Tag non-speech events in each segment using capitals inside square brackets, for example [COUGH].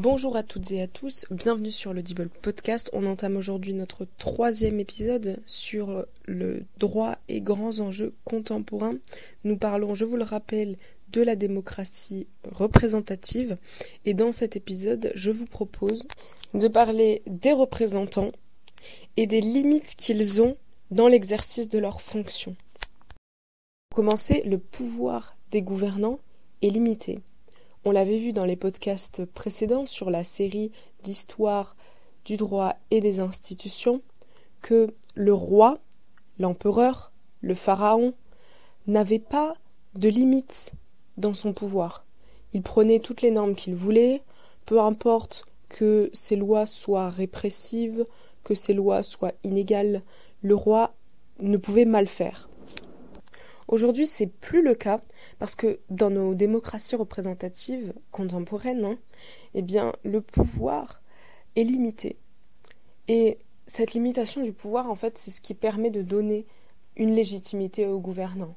Bonjour à toutes et à tous, bienvenue sur le Dibble Podcast. On entame aujourd'hui notre troisième épisode sur le droit et grands enjeux contemporains. Nous parlons, je vous le rappelle, de la démocratie représentative et dans cet épisode, je vous propose de parler des représentants et des limites qu'ils ont dans l'exercice de leurs fonctions. Pour commencer, le pouvoir des gouvernants est limité. On l'avait vu dans les podcasts précédents sur la série d'histoire du droit et des institutions que le roi, l'empereur, le pharaon n'avait pas de limite dans son pouvoir. Il prenait toutes les normes qu'il voulait, peu importe que ces lois soient répressives, que ces lois soient inégales, le roi ne pouvait mal faire. Aujourd'hui, c'est plus le cas parce que dans nos démocraties représentatives contemporaines, hein, eh bien, le pouvoir est limité. Et cette limitation du pouvoir, en fait, c'est ce qui permet de donner une légitimité aux gouvernants.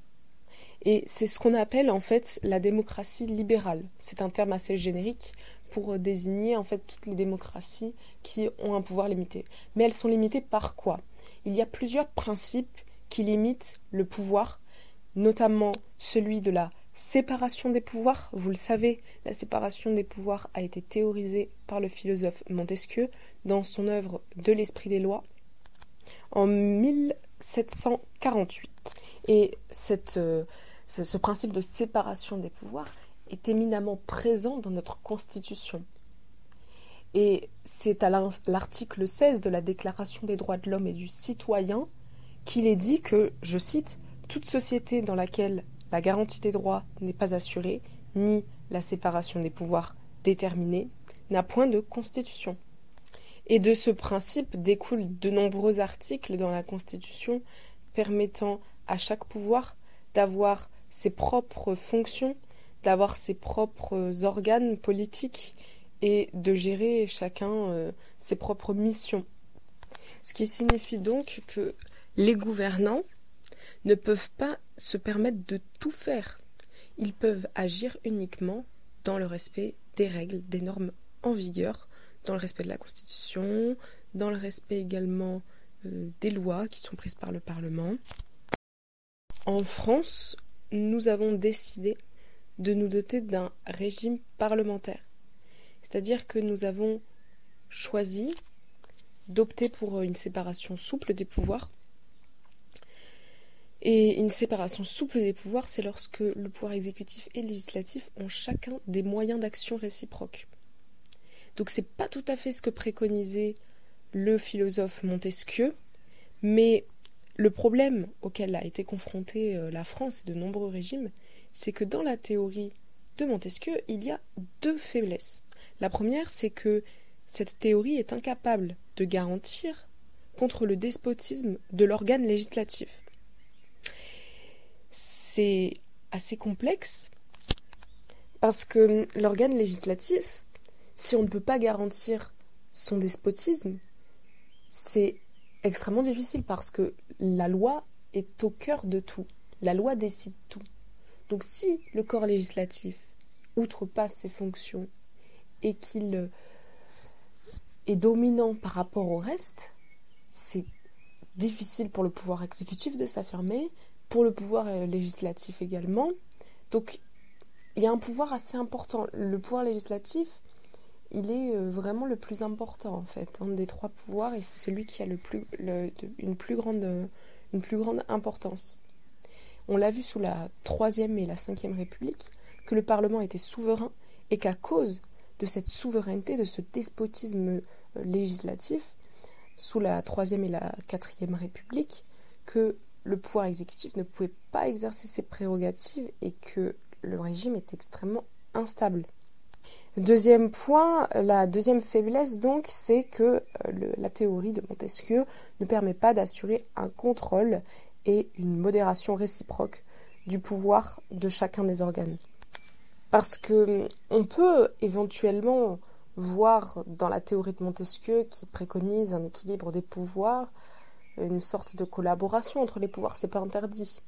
Et c'est ce qu'on appelle en fait la démocratie libérale. C'est un terme assez générique pour désigner en fait toutes les démocraties qui ont un pouvoir limité. Mais elles sont limitées par quoi? Il y a plusieurs principes qui limitent le pouvoir notamment celui de la séparation des pouvoirs. Vous le savez, la séparation des pouvoirs a été théorisée par le philosophe Montesquieu dans son œuvre De l'esprit des lois en 1748. Et euh, ce principe de séparation des pouvoirs est éminemment présent dans notre Constitution. Et c'est à l'article 16 de la Déclaration des droits de l'homme et du citoyen qu'il est dit que, je cite, toute société dans laquelle la garantie des droits n'est pas assurée, ni la séparation des pouvoirs déterminée, n'a point de constitution. Et de ce principe découlent de nombreux articles dans la Constitution permettant à chaque pouvoir d'avoir ses propres fonctions, d'avoir ses propres organes politiques et de gérer chacun euh, ses propres missions. Ce qui signifie donc que les gouvernants ne peuvent pas se permettre de tout faire. Ils peuvent agir uniquement dans le respect des règles, des normes en vigueur, dans le respect de la Constitution, dans le respect également euh, des lois qui sont prises par le Parlement. En France, nous avons décidé de nous doter d'un régime parlementaire. C'est-à-dire que nous avons choisi d'opter pour une séparation souple des pouvoirs et une séparation souple des pouvoirs, c'est lorsque le pouvoir exécutif et législatif ont chacun des moyens d'action réciproques. Donc c'est pas tout à fait ce que préconisait le philosophe Montesquieu, mais le problème auquel a été confrontée euh, la France et de nombreux régimes, c'est que dans la théorie de Montesquieu, il y a deux faiblesses. La première, c'est que cette théorie est incapable de garantir contre le despotisme de l'organe législatif c'est assez complexe parce que l'organe législatif, si on ne peut pas garantir son despotisme, c'est extrêmement difficile parce que la loi est au cœur de tout. La loi décide tout. Donc si le corps législatif outrepasse ses fonctions et qu'il est dominant par rapport au reste, c'est difficile pour le pouvoir exécutif de s'affirmer, pour le pouvoir euh, législatif également. Donc il y a un pouvoir assez important. Le pouvoir législatif, il est euh, vraiment le plus important en fait, un des trois pouvoirs, et c'est celui qui a le plus, une, plus grande, une plus grande importance. On l'a vu sous la Troisième et la Cinquième République, que le Parlement était souverain et qu'à cause de cette souveraineté, de ce despotisme euh, législatif, sous la Troisième et la Quatrième République, que le pouvoir exécutif ne pouvait pas exercer ses prérogatives et que le régime est extrêmement instable. Deuxième point, la deuxième faiblesse donc, c'est que euh, la théorie de Montesquieu ne permet pas d'assurer un contrôle et une modération réciproque du pouvoir de chacun des organes. Parce que on peut éventuellement voir dans la théorie de Montesquieu qui préconise un équilibre des pouvoirs une sorte de collaboration entre les pouvoirs, c'est pas interdit.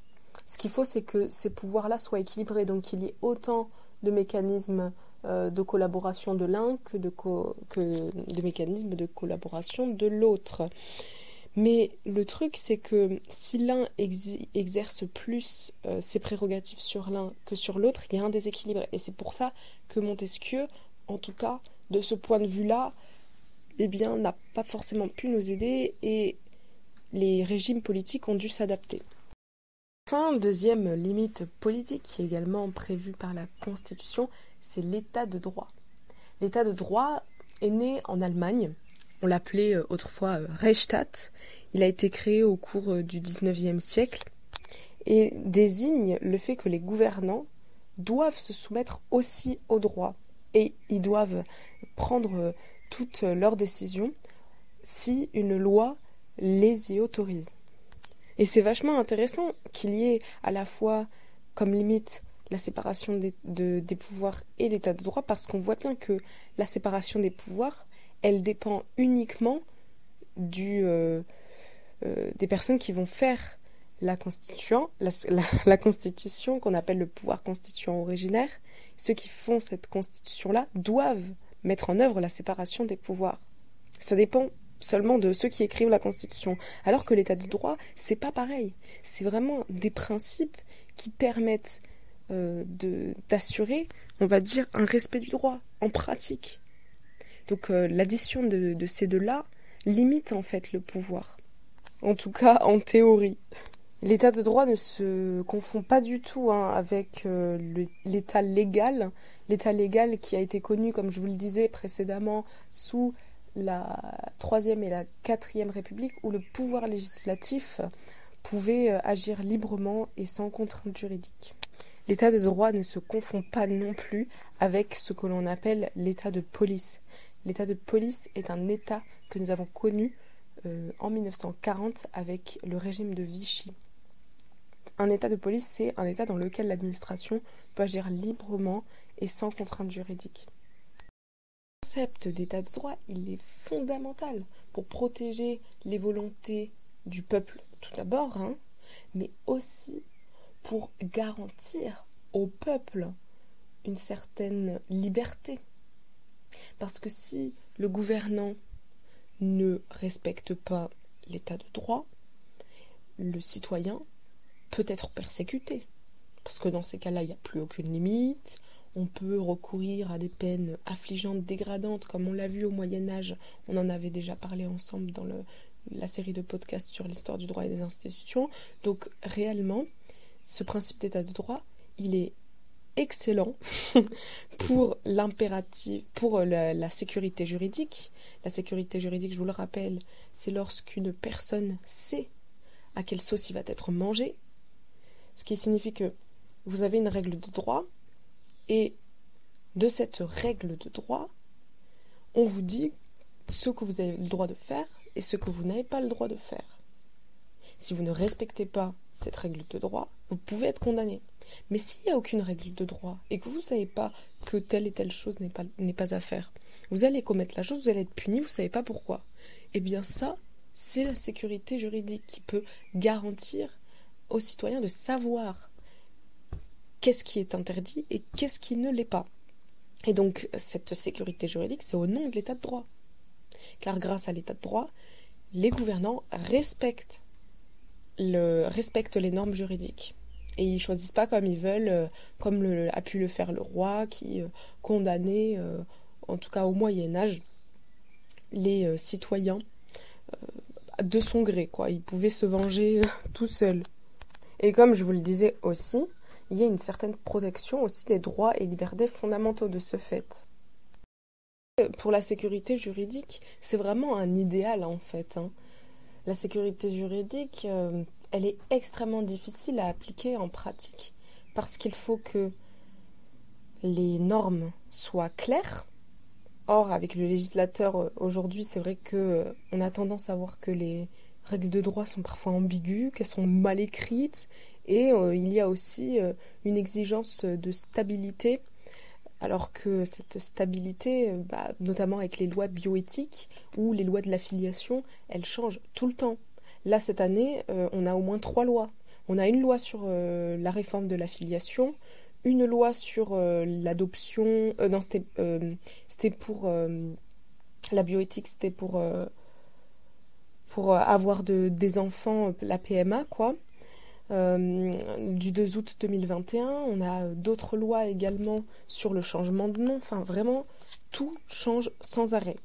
Ce qu'il faut, c'est que ces pouvoirs-là soient équilibrés, donc qu'il y ait autant de mécanismes euh, de collaboration de l'un que de, que de mécanismes de collaboration de l'autre. Mais le truc, c'est que si l'un exerce plus euh, ses prérogatives sur l'un que sur l'autre, il y a un déséquilibre. Et c'est pour ça que Montesquieu, en tout cas, de ce point de vue-là, eh bien, n'a pas forcément pu nous aider et les régimes politiques ont dû s'adapter. Enfin, deuxième limite politique qui est également prévue par la Constitution, c'est l'état de droit. L'état de droit est né en Allemagne on l'appelait euh, autrefois euh, Reichstadt. Il a été créé au cours euh, du XIXe siècle et désigne le fait que les gouvernants doivent se soumettre aussi au droit et ils doivent prendre toutes leurs décisions si une loi les y autorise. Et c'est vachement intéressant qu'il y ait à la fois comme limite la séparation des, pouvoirs et l'état de droit parce qu'on voit bien que la séparation des pouvoirs, elle dépend uniquement du, euh, euh, des personnes qui vont faire la constitution, la, constitution qu'on appelle le pouvoir constituant originaire. Ceux qui font cette constitution-là doivent mettre en œuvre la séparation des pouvoirs. Ça dépend seulement de ceux qui écrivent la constitution. Alors que l'état de droit, c'est pas pareil. C'est vraiment des principes qui permettent euh, d'assurer, on va dire, un respect du droit en pratique. Donc euh, l'addition de, ces deux-là limite en fait le pouvoir. En tout cas en théorie. L'état de droit ne se confond pas du tout hein, avec euh, l'état légal. L'état légal qui a été connu, comme je vous le disais précédemment, sous la troisième et la quatrième république, où le pouvoir législatif pouvait euh, agir librement et sans contrainte juridique. L'état de droit ne se confond pas non plus avec ce que l'on appelle l'état de police. L'état de police est un état que nous avons connu euh, en 1940 avec le régime de Vichy. Un état de police, c'est un état dans lequel l'administration peut agir librement et sans contrainte juridique. Concept d'état de droit, il est fondamental pour protéger les volontés du peuple tout d'abord, hein, mais aussi pour garantir au peuple une certaine liberté. Parce que si le gouvernant ne respecte pas l'état de droit, le citoyen peut être persécuté. Parce que dans ces cas-là, il n'y a plus aucune limite. On peut recourir à des peines affligeantes, dégradantes, comme on l'a vu au Moyen Âge. On en avait déjà parlé ensemble dans la série de podcasts sur l'histoire du droit et des institutions. Donc réellement, ce principe d'état de droit, il est excellent [LAUGHS] pour l'impératif, pour la, sécurité juridique. La sécurité juridique, je vous le rappelle, c'est lorsqu'une personne sait à quelle sauce il va être mangé, ce qui signifie que vous avez une règle de droit et de cette règle de droit, on vous dit ce que vous avez le droit de faire et ce que vous n'avez pas le droit de faire. Si vous ne respectez pas cette règle de droit, vous pouvez être condamné. Mais s'il n'y a aucune règle de droit et que vous ne savez pas que telle et telle chose n'est pas, à faire, vous allez commettre la chose, vous allez être puni, vous ne savez pas pourquoi. Eh bien ça, c'est la sécurité juridique qui peut garantir aux citoyens de savoir qu'est-ce qui est interdit et qu'est-ce qui ne l'est pas. Et donc cette sécurité juridique, c'est au nom de l'état de droit. Car grâce à l'état de droit, les gouvernants respectent le, respectent les normes juridiques. Et ils choisissent pas comme ils veulent, euh, comme a pu le faire le roi qui euh, condamnait, euh, en tout cas au Moyen Âge, les citoyens de son gré. Quoi. Il pouvait se venger tout seul. Et comme je vous le disais aussi, il y a une certaine protection aussi des droits et libertés fondamentaux de ce fait. Pour la sécurité juridique, c'est vraiment un idéal en fait. Hein la sécurité juridique, euh, elle est extrêmement difficile à appliquer en pratique parce qu'il faut que les normes soient claires. Or, avec le législateur euh, aujourd'hui, c'est vrai que euh, on a tendance à voir que les règles de droit sont parfois ambiguës, qu'elles sont mal écrites, et il y a aussi une exigence de stabilité alors que cette stabilité, euh, bah, notamment avec les lois bioéthiques ou les lois de l'affiliation, elles changent tout le temps. Là, cette année, euh, on a au moins trois lois. On a une loi sur euh, la réforme de l'affiliation, une loi sur l'adoption. non, c'était pour la bioéthique, c'était pour pour avoir de, des enfants, la PMA, quoi. du 2 août 2021. On a d'autres lois également sur le changement de nom. Enfin, vraiment, tout change sans arrêt.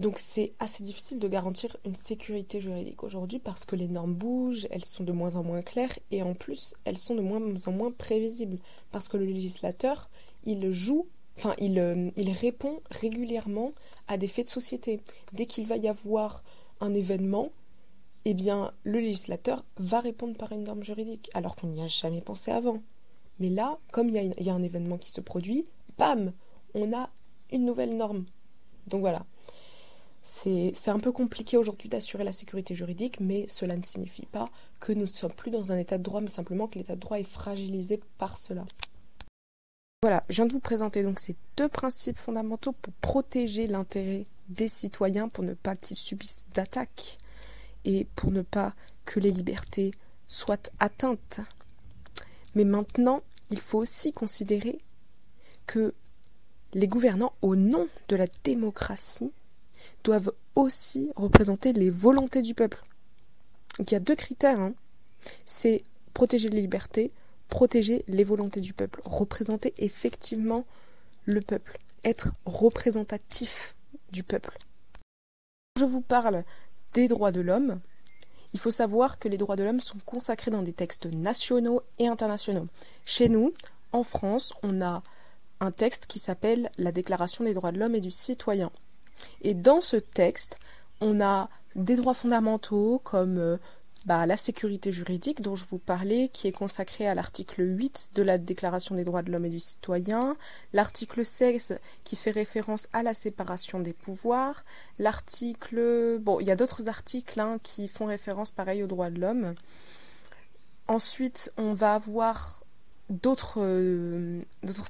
Donc c'est assez difficile de garantir une sécurité juridique aujourd'hui parce que les normes bougent, elles sont de moins en moins claires et en plus elles sont de moins en moins prévisibles parce que le législateur il joue, enfin il, euh, il répond régulièrement à des faits de société. Dès qu'il va y avoir un événement, eh bien le législateur va répondre par une norme juridique alors qu'on n'y a jamais pensé avant. Mais là, comme il y, a un événement qui se produit, bam, on a une nouvelle norme. Donc voilà. C'est un peu compliqué aujourd'hui d'assurer la sécurité juridique, mais cela ne signifie pas que nous ne sommes plus dans un état de droit, mais simplement que l'état de droit est fragilisé par cela. Voilà, je viens de vous présenter donc ces deux principes fondamentaux pour protéger l'intérêt des citoyens, pour ne pas qu'ils subissent d'attaques et pour ne pas que les libertés soient atteintes. Mais maintenant, il faut aussi considérer que les gouvernants, au nom de la démocratie, doivent aussi représenter les volontés du peuple. il y a deux critères. Hein. C'est protéger les libertés, protéger les volontés du peuple, représenter effectivement le peuple, être représentatif du peuple. Quand je vous parle des droits de l'homme, il faut savoir que les droits de l'homme sont consacrés dans des textes nationaux et internationaux. Chez nous, en France, on a un texte qui s'appelle la Déclaration des droits de l'homme et du citoyen. Et dans ce texte, on a des droits fondamentaux comme euh, bah, la sécurité juridique dont je vous parlais, qui est consacrée à l'article 8 de la Déclaration des droits de l'homme et du citoyen, l'article 16 qui fait référence à la séparation des pouvoirs, l'article... Bon, il y a d'autres articles hein, qui font référence pareil aux droits de l'homme. Ensuite, on va avoir d'autres euh,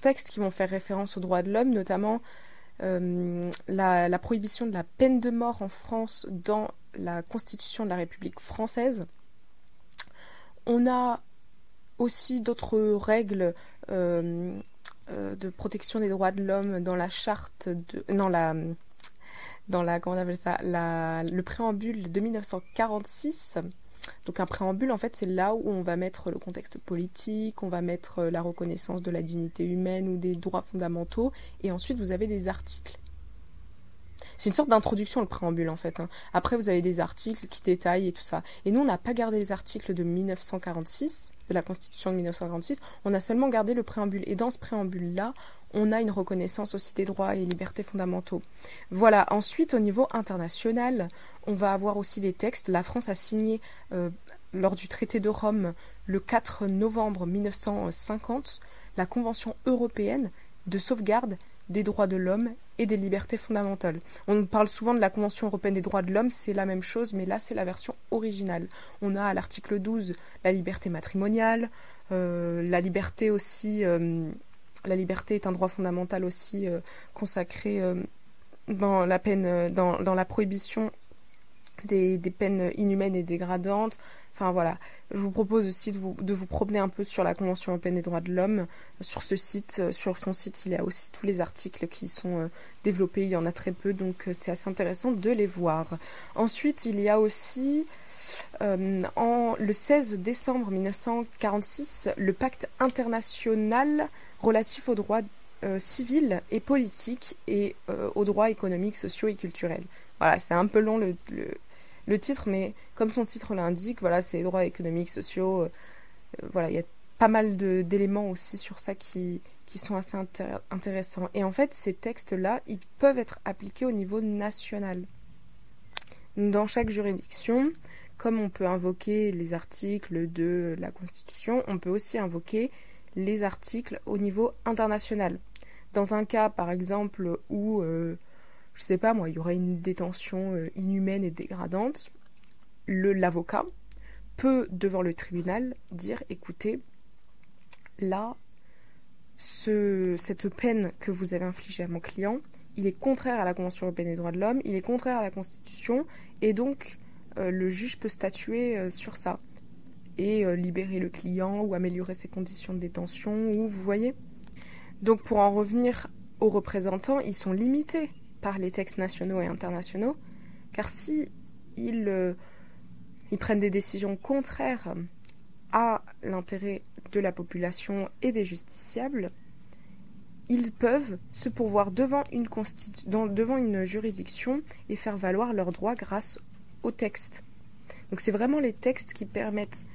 textes qui vont faire référence aux droits de l'homme, notamment euh, la, prohibition de la peine de mort en France dans la Constitution de la République française. On a aussi d'autres règles euh, euh, de protection des droits de l'homme dans la charte de non la dans la comment on appelle ça le préambule de 1946 donc un préambule, en fait, c'est là où on va mettre le contexte politique, on va mettre la reconnaissance de la dignité humaine ou des droits fondamentaux, et ensuite vous avez des articles. C'est une sorte d'introduction le préambule en fait. Hein. Après vous avez des articles qui détaillent et tout ça. Et nous on n'a pas gardé les articles de 1946, de la Constitution de 1946, on a seulement gardé le préambule. Et dans ce préambule là, on a une reconnaissance aussi des droits et libertés fondamentaux. Voilà, ensuite au niveau international, on va avoir aussi des textes. La France a signé euh, lors du traité de Rome le 4 novembre 1950 la Convention européenne de sauvegarde des droits de l'homme et des libertés fondamentales. On parle souvent de la Convention européenne des droits de l'homme, c'est la même chose, mais là c'est la version originale. On a à l'article 12 la liberté matrimoniale, euh, la liberté aussi euh, la liberté est un droit fondamental aussi euh, consacré dans la peine, dans la prohibition des, peines inhumaines et dégradantes. Enfin voilà, je vous propose aussi de vous, promener un peu sur la Convention européenne des droits de l'homme. Sur ce site, sur son site, il y a aussi tous les articles qui sont développés. Il y en a très peu, donc c'est assez intéressant de les voir. Ensuite, il y a aussi en, le 16 décembre 1946 le pacte international relatif aux droits euh, civils et politiques et euh, aux droits économiques, sociaux et culturels. Voilà, c'est un peu long le, titre, mais comme son titre l'indique, voilà, c'est les droits économiques, sociaux. Euh, voilà, il y a pas mal d'éléments aussi sur ça qui, qui sont assez intéressants. Et en fait, ces textes-là, ils peuvent être appliqués au niveau national. Dans chaque juridiction, comme on peut invoquer les articles de la Constitution, on peut aussi invoquer les articles au niveau international. Dans un cas, par exemple, où, euh, je sais pas moi, il y aurait une détention euh, inhumaine et dégradante, l'avocat peut, devant le tribunal, dire écoutez, là, ce, cette peine que vous avez infligée à mon client, il est contraire à la Convention européenne des droits de l'homme, il est contraire à la Constitution, et donc euh, le juge peut statuer sur ça. et euh, libérer le client ou améliorer ses conditions de détention ou vous voyez. Donc pour en revenir aux représentants, ils sont limités par les textes nationaux et internationaux car si ils, euh, ils prennent des décisions contraires à l'intérêt de la population et des justiciables, ils peuvent se pourvoir devant une, devant une juridiction et faire valoir leurs droits grâce aux textes. Donc c'est vraiment les textes qui permettent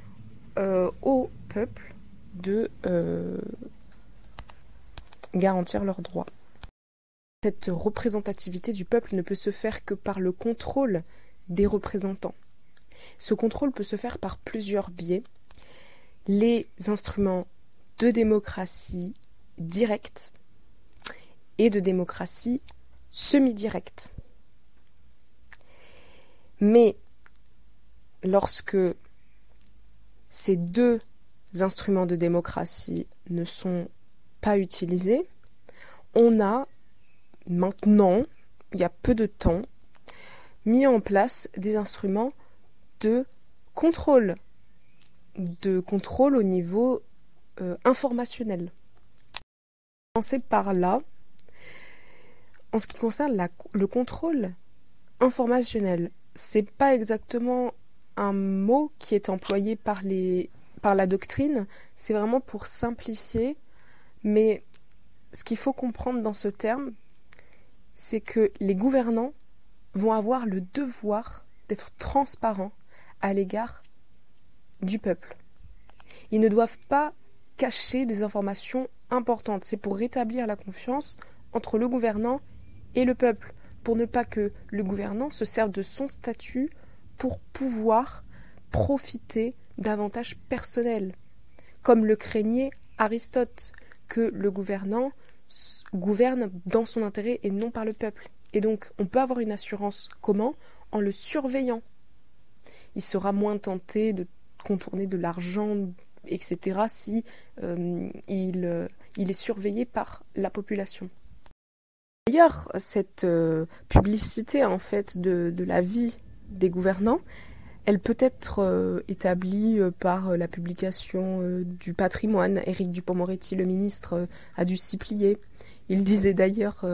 euh, au peuple de euh, garantir leurs droits. Cette représentativité du peuple ne peut se faire que par le contrôle des représentants. Ce contrôle peut se faire par plusieurs biais. Les instruments de démocratie directe et de démocratie semi-directe. Mais lorsque ces deux instruments de démocratie ne sont pas utilisés, on a maintenant, il y a peu de temps, mis en place des instruments de contrôle, de contrôle au niveau euh, informationnel. Commencer par là, en ce qui concerne le contrôle informationnel, c'est pas exactement un mot qui est employé par les par la doctrine, c'est vraiment pour simplifier, mais ce qu'il faut comprendre dans ce terme, c'est que les gouvernants vont avoir le devoir d'être transparents à l'égard du peuple. Ils ne doivent pas cacher des informations importantes. C'est pour rétablir la confiance entre le gouvernant et le peuple, pour ne pas que le gouvernant se serve de son statut pour pouvoir profiter d'avantages personnels, comme le craignait Aristote, que le gouvernant gouverne dans son intérêt et non par le peuple. Et donc, on peut avoir une assurance comment? En le surveillant. Il sera moins tenté de contourner de l'argent, etc., si euh, il, euh, il est surveillé par la population. D'ailleurs, cette euh, publicité en fait de, la vie des gouvernants, elle peut être établie par la publication du patrimoine. Éric Dupond-Moretti, le ministre, a dû s'y plier. Il disait d'ailleurs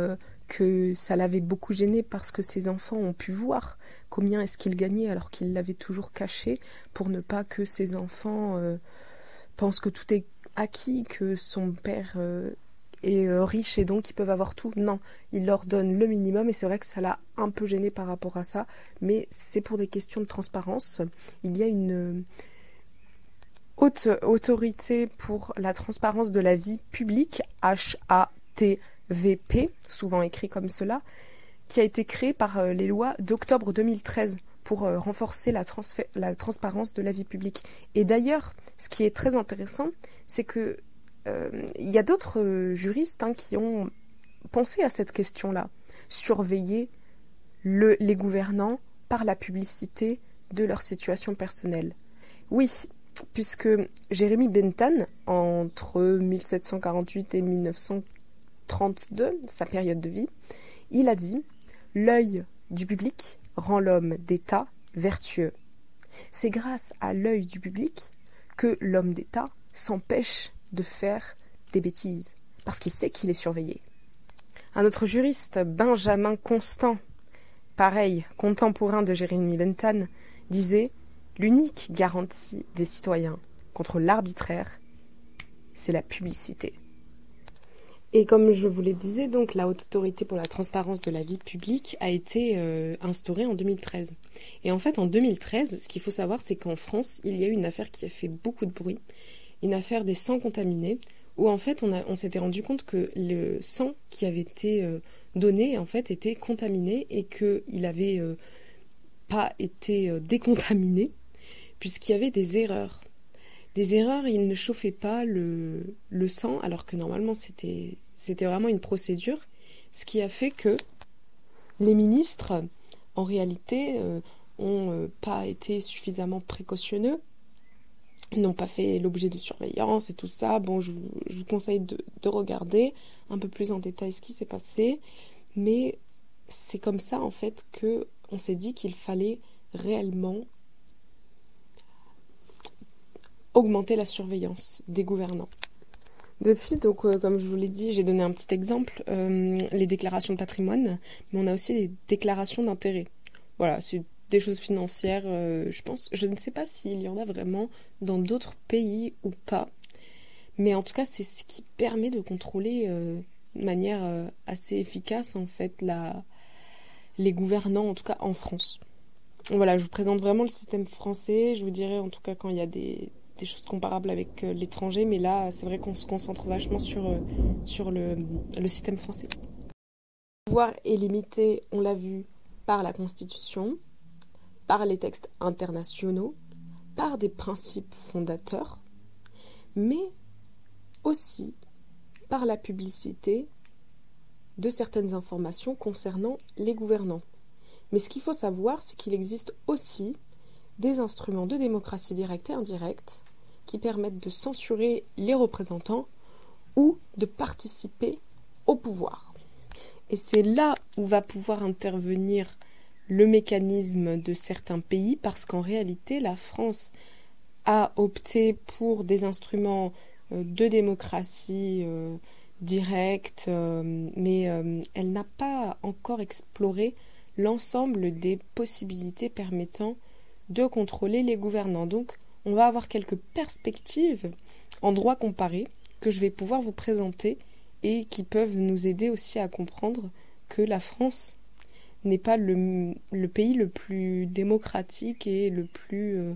que ça l'avait beaucoup gêné parce que ses enfants ont pu voir combien est-ce qu'il gagnait alors qu'il l'avait toujours caché pour ne pas que ses enfants euh, pensent que tout est acquis, que son père euh, est euh, riche et donc ils peuvent avoir tout. Non, il leur donne le minimum et c'est vrai que ça l'a un peu gêné par rapport à ça, mais c'est pour des questions de transparence. Il y a une haute autorité pour la transparence de la vie publique, H-A-T VP, souvent écrit comme cela, qui a été créé par euh, les lois d'octobre 2013 pour euh, renforcer la, transparence de la vie publique. Et d'ailleurs, ce qui est très intéressant, c'est que euh, il y a d'autres juristes hein, qui ont pensé à cette question-là, surveiller le, les gouvernants par la publicité de leur situation personnelle. Oui, puisque Jérémy Bentham, entre 1748 et 1900 32, sa période de vie, il a dit L'œil du public rend l'homme d'État vertueux. C'est grâce à l'œil du public que l'homme d'État s'empêche de faire des bêtises, parce qu'il sait qu'il est surveillé. Un autre juriste, Benjamin Constant, pareil, contemporain de Jérémy Bentham, disait L'unique garantie des citoyens contre l'arbitraire, c'est la publicité. Et comme je vous le disais, donc la haute autorité pour la transparence de la vie publique a été euh, instaurée en 2013. Et en fait, en 2013, ce qu'il faut savoir, c'est qu'en France, il y a eu une affaire qui a fait beaucoup de bruit, une affaire des sangs contaminés, où en fait, on, s'était rendu compte que le sang qui avait été euh, donné, en fait, était contaminé et qu'il n'avait euh, pas été décontaminé, puisqu'il y avait des erreurs. Des erreurs, il ne chauffait pas le, sang, alors que normalement c'était, vraiment une procédure, ce qui a fait que les ministres, en réalité, euh, ont euh, pas été suffisamment précautionneux, n'ont pas fait l'objet de surveillance et tout ça. Bon, je, vous conseille de, de, regarder un peu plus en détail ce qui s'est passé, mais c'est comme ça en fait que on s'est dit qu'il fallait réellement augmenter la surveillance des gouvernants. Depuis, donc, euh, comme je vous l'ai dit, j'ai donné un petit exemple, euh, les déclarations de patrimoine, mais on a aussi les déclarations d'intérêt. Voilà, c'est des choses financières, euh, je pense. Je ne sais pas s'il y en a vraiment dans d'autres pays ou pas, mais en tout cas, c'est ce qui permet de contrôler de manière assez efficace, en fait, la, les gouvernants, en tout cas en France. Voilà, je vous présente vraiment le système français. Je vous dirai en tout cas quand il y a des, des choses comparables avec euh, l'étranger, mais là, c'est vrai qu'on se concentre vachement sur, euh, sur le, le système français. Le pouvoir est limité, on l'a vu, par la Constitution, par les textes internationaux, par des principes fondateurs, mais aussi par la publicité de certaines informations concernant les gouvernants. Mais ce qu'il faut savoir, c'est qu'il existe aussi des instruments de démocratie directe et indirecte qui permettent de censurer les représentants ou de participer au pouvoir. Et c'est là où va pouvoir intervenir le mécanisme de certains pays parce qu'en réalité la France a opté pour des instruments euh, de démocratie euh, directe, euh, mais elle n'a pas encore exploré l'ensemble des possibilités permettant de contrôler les gouvernants. Donc, on va avoir quelques perspectives en droit comparé que je vais pouvoir vous présenter et qui peuvent nous aider aussi à comprendre que la France n'est pas le, pays le plus démocratique et le plus, euh,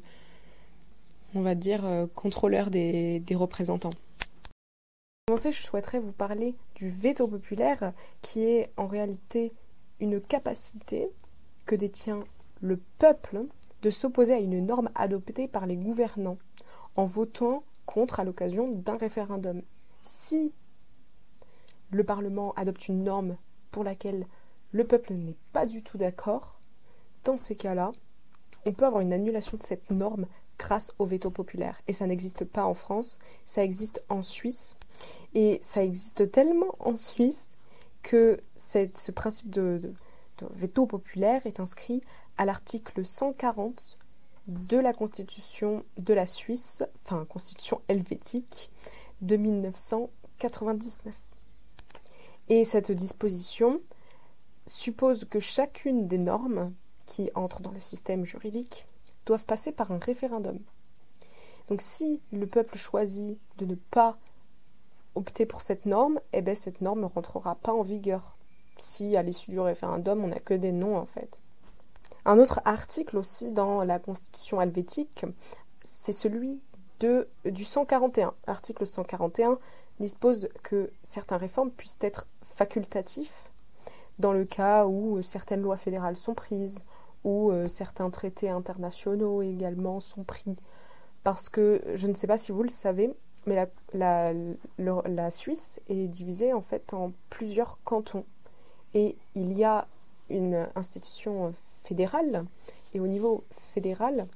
on va dire, euh, contrôleur des, des représentants. Pour commencer, je souhaiterais vous parler du veto populaire qui est en réalité une capacité que détient le peuple de s'opposer à une norme adoptée par les gouvernants en votant contre à l'occasion d'un référendum. Si le Parlement adopte une norme pour laquelle le peuple n'est pas du tout d'accord, dans ces cas-là, on peut avoir une annulation de cette norme grâce au veto populaire. Et ça n'existe pas en France, ça existe en Suisse. Et ça existe tellement en Suisse que ce principe de, veto populaire est inscrit à l'article 140 de la Constitution de la Suisse, enfin Constitution helvétique de 1999. Et cette disposition suppose que chacune des normes qui entrent dans le système juridique doivent passer par un référendum. Donc si le peuple choisit de ne pas opter pour cette norme, eh bien cette norme ne rentrera pas en vigueur. Si à l'issue du référendum, on n'a que des noms en fait. Un autre article aussi dans la Constitution helvétique, c'est celui de, du 141. L'article 141 dispose que certaines réformes puissent être facultatifs dans le cas où certaines lois fédérales sont prises, ou euh, certains traités internationaux également sont pris. Parce que je ne sais pas si vous le savez, mais la, la, la Suisse est divisée en fait en plusieurs cantons. Et il y a une institution fédérale. Et au niveau fédéral,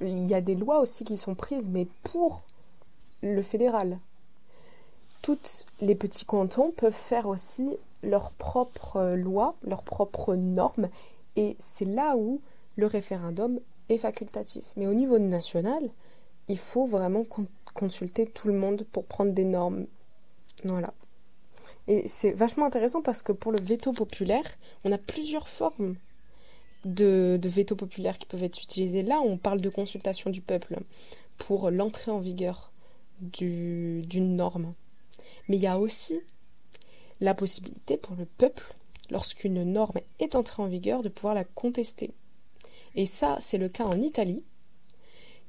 il y a des lois aussi qui sont prises, mais pour le fédéral. Toutes les petits cantons peuvent faire aussi leurs propres lois, leurs propres normes, et c'est là où le référendum est facultatif. Mais au niveau national, il faut vraiment consulter tout le monde pour prendre des normes. Voilà. Et c'est vachement intéressant parce que pour le veto populaire, on a plusieurs formes de, veto populaire qui peuvent être utilisées. Là, on parle de consultation du peuple pour l'entrée en vigueur d'une norme. Mais il y a aussi la possibilité pour le peuple, lorsqu'une norme est entrée en vigueur, de pouvoir la contester. Et ça, c'est le cas en Italie,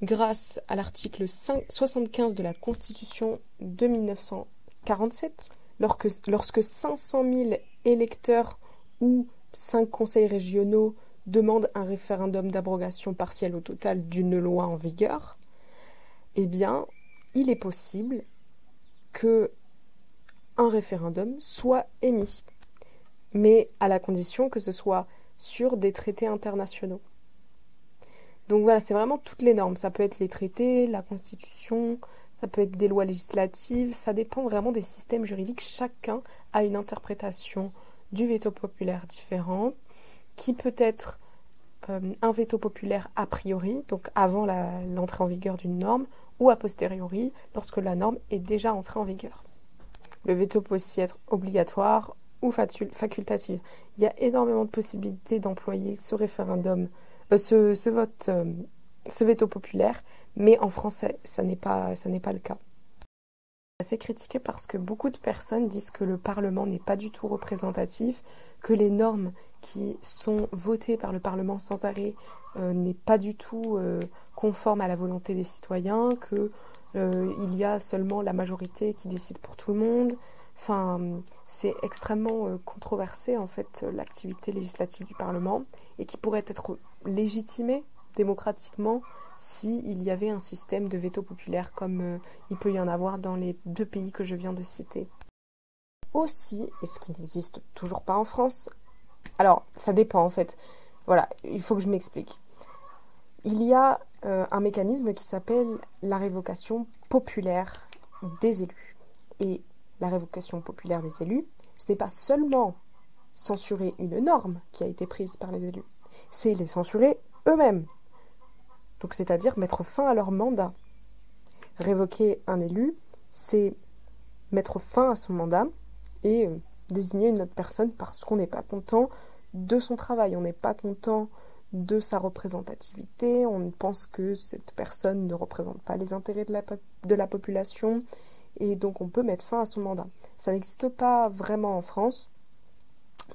grâce à l'article 75 de la Constitution de 1947 lorsque, lorsque 500 000 électeurs ou 5 conseils régionaux demandent un référendum d'abrogation partielle au total d'une loi en vigueur, eh bien, il est possible que un référendum soit émis, mais à la condition que ce soit sur des traités internationaux. Donc voilà, c'est vraiment toutes les normes. Ça peut être les traités, la constitution, ça peut être des lois législatives, ça dépend vraiment des systèmes juridiques. Chacun a une interprétation du veto populaire différente qui peut être un veto populaire a priori, donc avant l'entrée en vigueur d'une norme, ou a posteriori, lorsque la norme est déjà entrée en vigueur. Le veto peut aussi être obligatoire ou facultatif. Il y a énormément de possibilités d'employer ce référendum, euh, ce, vote, euh, veto populaire, mais en français, ça n'est pas, ça n'est pas le cas. C'est critiqué parce que beaucoup de personnes disent que le Parlement n'est pas du tout représentatif, que les normes qui sont votées par le Parlement sans arrêt euh, n'est pas du tout conforme à la volonté des citoyens, que euh, il y a seulement la majorité qui décide pour tout le monde. Enfin, c'est extrêmement controversé en fait l'activité législative du Parlement et qui pourrait être légitimée démocratiquement s'il y avait un système de veto populaire comme euh, il peut y en avoir dans les deux pays que je viens de citer. Aussi, et ce qui n'existe toujours pas en France, alors ça dépend en fait, voilà, il faut que je m'explique. Il y a euh, un mécanisme qui s'appelle la révocation populaire des élus. Et la révocation populaire des élus, ce n'est pas seulement censurer une norme qui a été prise par les élus, c'est les censurer eux-mêmes donc c'est-à-dire mettre fin à leur mandat. Révoquer un élu, c'est mettre fin à son mandat et euh, désigner une autre personne parce qu'on n'est pas content de son travail, on n'est pas content de sa représentativité, on pense que cette personne ne représente pas les intérêts de la, de la population et donc on peut mettre fin à son mandat. Ça n'existe pas vraiment en France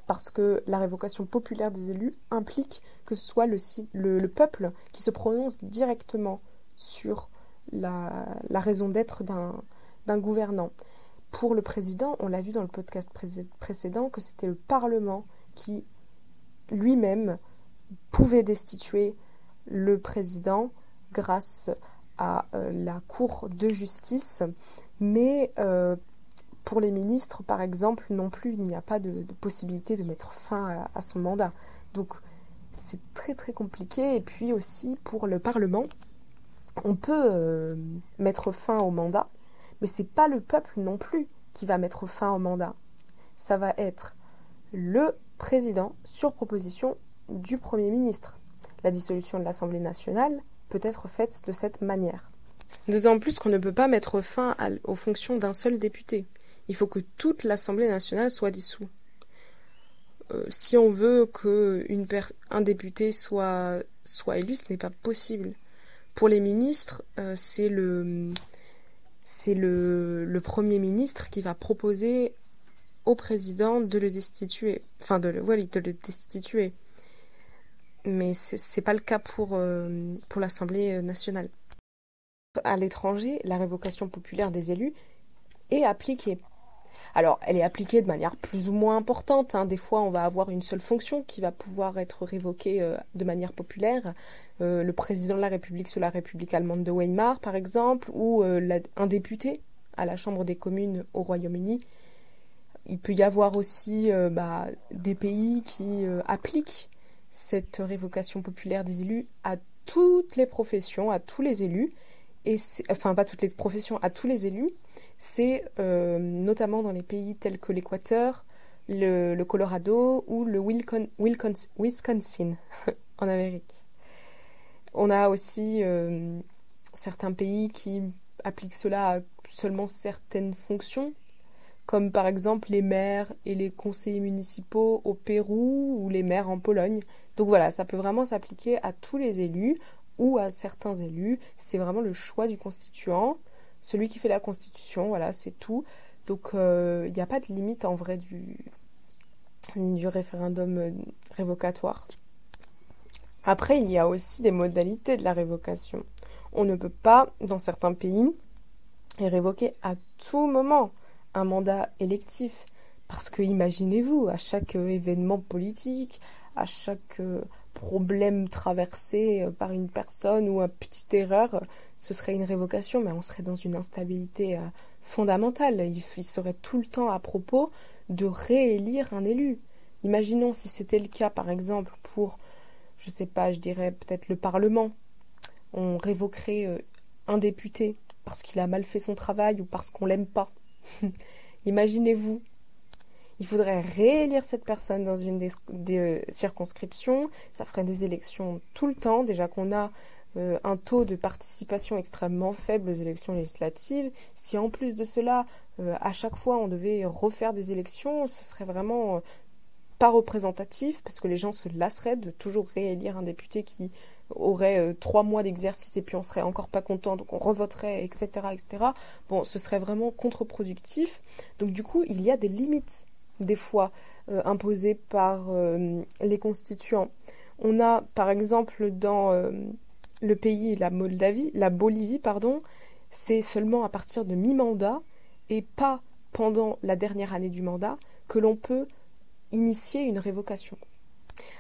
parce que la révocation populaire des élus implique que ce soit le, peuple qui se prononce directement sur la, raison d'être d'un gouvernant. Pour le président, on l'a vu dans le podcast précédent, que c'était le Parlement qui lui-même pouvait destituer le président grâce à euh, la Cour de justice, mais euh, pour les ministres, par exemple, non plus, il n'y a pas de, possibilité de mettre fin à, son mandat. Donc, c'est très très compliqué. Et puis aussi, pour le Parlement, on peut euh, mettre fin au mandat, mais c'est pas le peuple non plus qui va mettre fin au mandat. Ça va être le président sur proposition du Premier ministre. La dissolution de l'Assemblée nationale peut être faite de cette manière. D'autant plus qu'on ne peut pas mettre fin aux fonctions d'un seul député il faut que toute l'Assemblée nationale soit dissoute. Euh, si on veut que un député soit, élu, ce n'est pas possible. Pour les ministres, euh, c'est le, Premier ministre qui va proposer au président de le destituer. Enfin, de le, de le destituer. Mais ce n'est pas le cas pour, euh, pour l'Assemblée nationale. À l'étranger, la révocation populaire des élus est appliquée. Alors, elle est appliquée de manière plus ou moins importante. Hein. Des fois, on va avoir une seule fonction qui va pouvoir être révoquée euh, de manière populaire. Euh, le président de la République sous la République allemande de Weimar, par exemple, ou euh, un député à la Chambre des communes au Royaume-Uni. Il peut y avoir aussi bah, des pays qui appliquent cette révocation populaire des élus à toutes les professions, à tous les élus et enfin pas toutes les professions, à tous les élus, c'est euh, notamment dans les pays tels que l'Équateur, le, Colorado ou le Wisconsin [LAUGHS] en Amérique. On a aussi euh, certains pays qui appliquent cela à seulement certaines fonctions, comme par exemple les maires et les conseillers municipaux au Pérou ou les maires en Pologne. Donc voilà, ça peut vraiment s'appliquer à tous les élus ou à certains élus. C'est vraiment le choix du constituant, celui qui fait la constitution, voilà, c'est tout. Donc il euh, n'y a pas de limite en vrai du, du référendum euh, révocatoire. Après, il y a aussi des modalités de la révocation. On ne peut pas, dans certains pays, révoquer à tout moment un mandat électif. Parce que imaginez-vous, à chaque euh, événement politique, à chaque problème traversé euh, par une personne ou une petite erreur, ce serait une révocation, mais on serait dans une instabilité euh, fondamentale. Il, serait tout le temps à propos de réélire un élu. Imaginons si c'était le cas, par exemple, pour, je sais pas, je dirais peut-être le Parlement. On révoquerait euh, un député parce qu'il a mal fait son travail ou parce qu'on l'aime pas. [LAUGHS] Imaginez-vous. il faudrait réélire cette personne dans une des, euh, circonscriptions, ça ferait des élections tout le temps, déjà qu'on a euh, un taux de participation extrêmement faible aux élections législatives. Si en plus de cela, euh, à chaque fois on devait refaire des élections, ce serait vraiment pas représentatif parce que les gens se lasseraient de toujours réélire un député qui aurait trois mois d'exercice et puis on serait encore pas content donc on revoterait etc etc bon ce serait vraiment contre-productif donc du coup il y a des limites des fois euh, imposées par euh, les constituants. On a par exemple dans euh, le pays, la Moldavie, la Bolivie, pardon, c'est seulement à partir de mi-mandat et pas pendant la dernière année du mandat que l'on peut initier une révocation.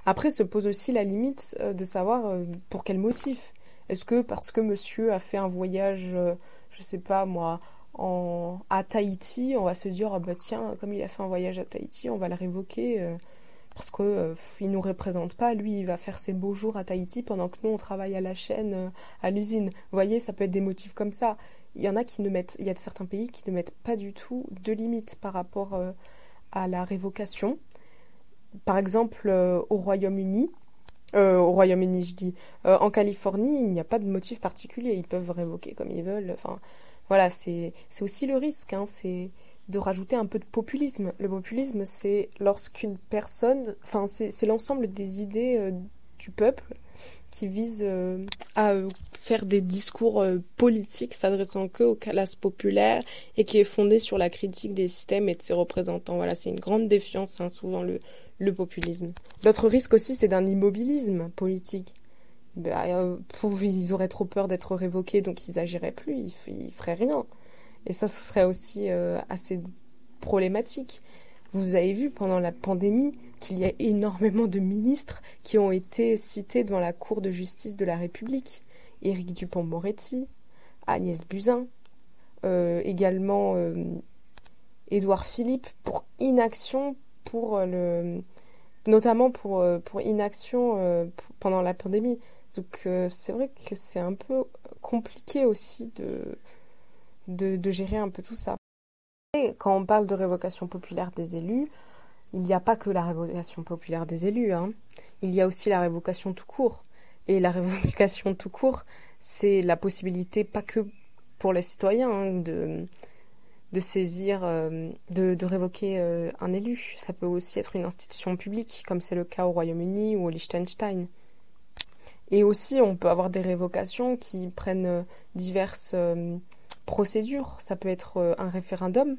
Après se pose aussi la limite de savoir pour quel motif. Est-ce que parce que monsieur a fait un voyage, je sais pas moi, à Tahiti, on va se dire, oh bah tiens, comme il a fait un voyage à Tahiti, on va le révoquer euh, parce que euh, il nous représente pas. Lui, il va faire ses beaux jours à Tahiti pendant que nous, on travaille à la chaîne, euh, à l'usine. Vous voyez, ça peut être des motifs comme ça. Il y en a qui ne mettent, il y a certains pays qui ne mettent pas du tout de limites par rapport à la révocation. Par exemple, au Royaume-Uni, au Royaume-Uni, je dis, en Californie, il n'y a pas de motif particulier. Ils peuvent révoquer comme ils veulent. Enfin, voilà, c'est aussi le risque, hein, c'est de rajouter un peu de populisme. Le populisme, c'est lorsqu'une personne, enfin, c'est l'ensemble des idées euh, du peuple qui visent euh, à euh, faire des discours politiques s'adressant que aux classes populaires et qui est fondé sur la critique des systèmes et de ses représentants. Voilà, c'est une grande défiance, hein, souvent le, le populisme. L'autre risque aussi, c'est d'un immobilisme politique bah, euh, ils auraient trop peur d'être révoqués, donc ils agiraient plus, ils, feraient rien. Et ça, ce serait aussi euh, assez problématique. Vous avez vu pendant la pandémie qu'il y a énormément de ministres qui ont été cités devant la Cour de justice de la République. Éric Dupont-Moretti, Agnès Buzyn, euh, également Édouard Philippe pour inaction le notamment pour, pour inaction pendant la pandémie. Donc euh, c'est vrai que c'est un peu compliqué aussi de, de, gérer un peu tout ça. Et quand on parle de révocation populaire des élus, il n'y a pas que la révocation populaire des élus, hein. il y a aussi la révocation tout court. Et la [LAUGHS] révocation tout court, c'est la possibilité, pas que pour les citoyens, hein, de, de saisir, euh, de, révoquer euh, un élu. Ça peut aussi être une institution publique, comme c'est le cas au Royaume-Uni ou au Liechtenstein. Et aussi, on peut avoir des révocations qui prennent euh, diverses procédures. Ça peut être un référendum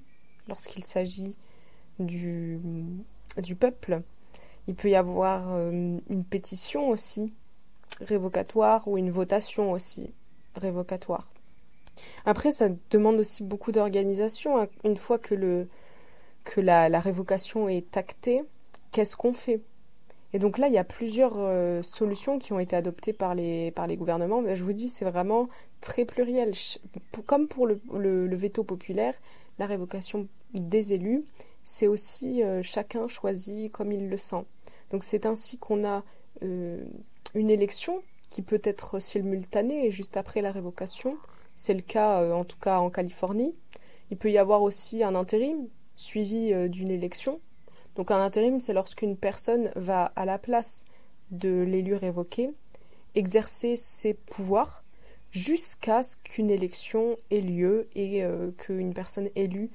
lorsqu'il s'agit du peuple. Il peut y avoir une pétition aussi révocatoire ou une votation aussi révocatoire. Après, ça demande aussi beaucoup d'organisation. Hein. Une fois que, le, que la, révocation est actée, qu'est-ce qu'on fait? Et donc là, il y a plusieurs euh, solutions qui ont été adoptées par les, par les gouvernements. Je vous dis, c'est vraiment très pluriel. Comme pour le, le, veto populaire, la révocation des élus, c'est aussi euh, chacun choisit comme il le sent. Donc c'est ainsi qu'on a euh, une élection qui peut être simultanée juste après la révocation. C'est le cas en tout cas en Californie. Il peut y avoir aussi un intérim suivi d'une élection donc un intérim, c'est lorsqu'une personne va à la place de l'élu révoqué exercer ses pouvoirs jusqu'à ce qu'une élection ait lieu et euh, qu'une personne élue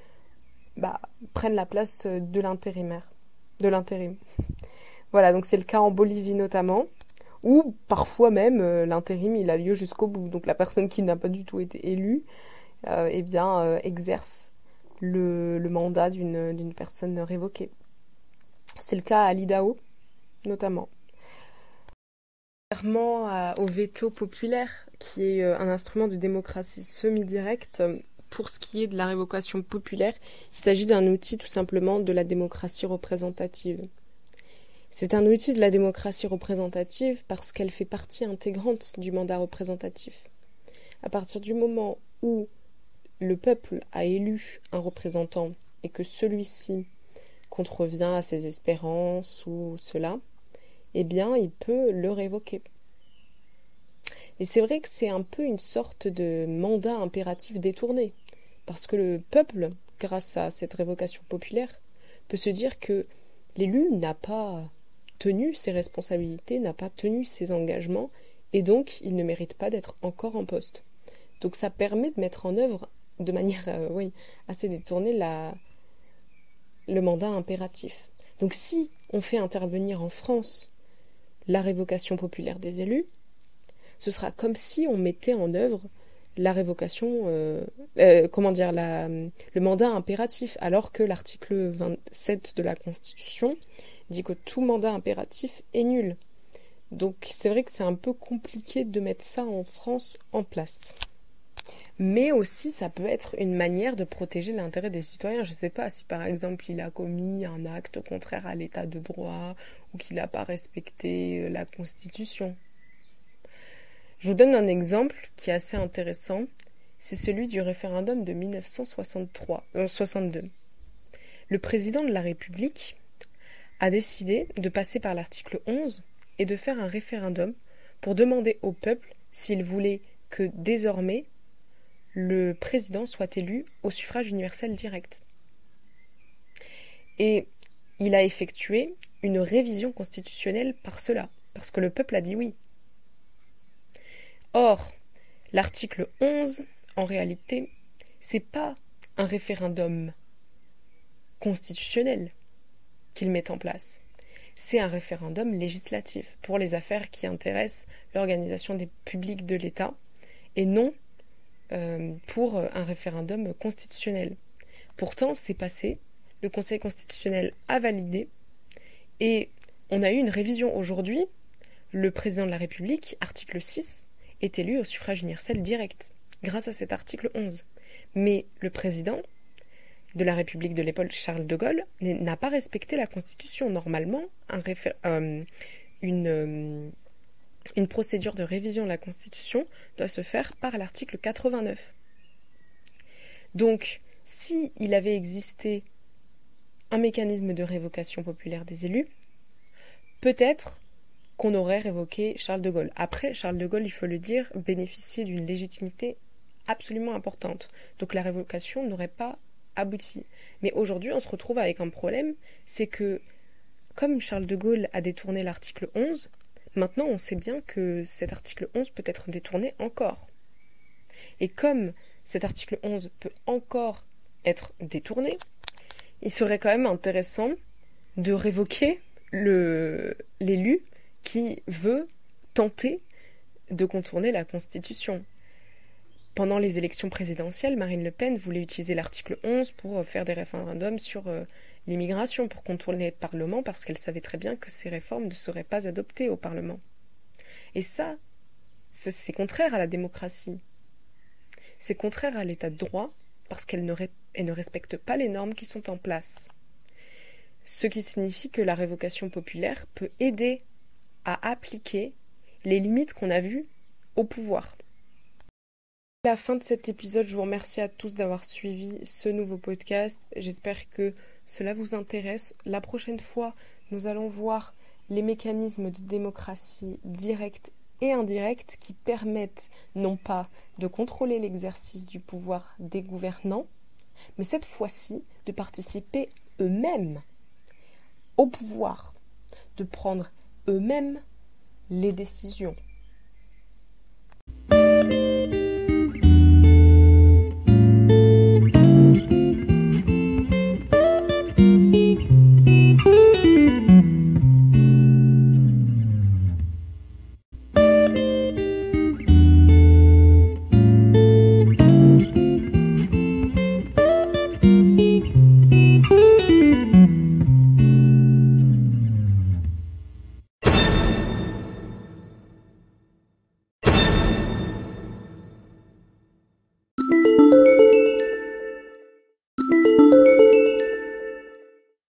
bah, prenne la place de l'intérimaire, de l'intérim. [LAUGHS] voilà, donc c'est le cas en Bolivie notamment, où parfois même euh, l'intérim il a lieu jusqu'au bout. Donc la personne qui n'a pas du tout été élue, euh, eh bien exerce le, le mandat d'une personne révoquée. C'est le cas à l'IDAO, notamment. Contrairement au veto populaire, qui est euh, un instrument de démocratie semi-directe, pour ce qui est de la révocation populaire, il s'agit d'un outil tout simplement de la démocratie représentative. C'est un outil de la démocratie représentative parce qu'elle fait partie intégrante du mandat représentatif. À partir du moment où le peuple a élu un représentant et que celui-ci contrevient à ses espérances ou cela, eh bien, il peut le révoquer. Et c'est vrai que c'est un peu une sorte de mandat impératif détourné, parce que le peuple, grâce à cette révocation populaire, peut se dire que l'élu n'a pas tenu ses responsabilités, n'a pas tenu ses engagements, et donc il ne mérite pas d'être encore en poste. Donc ça permet de mettre en œuvre de manière euh, assez détournée la, le mandat impératif. Donc si on fait intervenir en France la révocation populaire des élus, ce sera comme si on mettait en œuvre la révocation, euh, euh, comment dire, le mandat impératif, alors que l'article 27 de la Constitution dit que tout mandat impératif est nul. Donc c'est vrai que c'est un peu compliqué de mettre ça en France en place. Mais aussi, ça peut être une manière de protéger l'intérêt des citoyens. Je ne sais pas si par exemple il a commis un acte contraire à l'état de droit ou qu'il n'a pas respecté euh, la Constitution. Je vous donne un exemple qui est assez intéressant. C'est celui du référendum de 1963, 62. Euh, Le président de la République a décidé de passer par l'article 11 et de faire un référendum pour demander au peuple s'il voulait que désormais le président soit élu au suffrage universel direct. Et il a effectué une révision constitutionnelle par cela, parce que le peuple a dit oui. Or, l'article 11, en réalité, c'est pas un référendum constitutionnel qu'il met en place. C'est un référendum législatif pour les affaires qui intéressent l'organisation des publics de l'État et non euh, pour un référendum constitutionnel. Pourtant, c'est passé, le Conseil constitutionnel a validé et on a eu une révision aujourd'hui. Le président de la République, article 6, est élu au suffrage universel direct, grâce à cet article 11. Mais le président de la République de l'époque, Charles de Gaulle, n'a pas respecté la Constitution. Normalement, euh, une, euh, une procédure de révision de la Constitution doit se faire par l'article 89. Donc, si il avait existé un mécanisme de révocation populaire des élus, peut-être qu'on aurait révoqué Charles de Gaulle. Après, Charles de Gaulle, il faut le dire, bénéficiait d'une légitimité absolument importante. Donc la révocation n'aurait pas Mais aujourd'hui, on se retrouve avec un problème, c'est que comme Charles de Gaulle a détourné l'article 11, maintenant on sait bien que cet article 11 peut être détourné encore. Et comme cet article 11 peut encore être détourné, il serait quand même intéressant de révoquer l'élu qui veut tenter de contourner la Constitution. Pendant les élections présidentielles, Marine Le Pen voulait utiliser l'article 11 pour faire des référendums sur euh, l'immigration, pour contourner le Parlement, parce qu'elle savait très bien que ces réformes ne seraient pas adoptées au Parlement. Et ça, c'est contraire à la démocratie. C'est contraire à l'état de droit, parce qu'elle ne respecte pas les normes qui sont en place. Ce qui signifie que la révocation populaire peut aider à appliquer les limites qu'on a vues au pouvoir. La fin de cet épisode, je vous remercie à tous d'avoir suivi ce nouveau podcast. J'espère que cela vous intéresse. La prochaine fois, nous allons voir les mécanismes de démocratie directe et indirecte qui permettent non pas de contrôler l'exercice du pouvoir des gouvernants, mais cette fois-ci de participer eux-mêmes au pouvoir, de prendre eux-mêmes les décisions.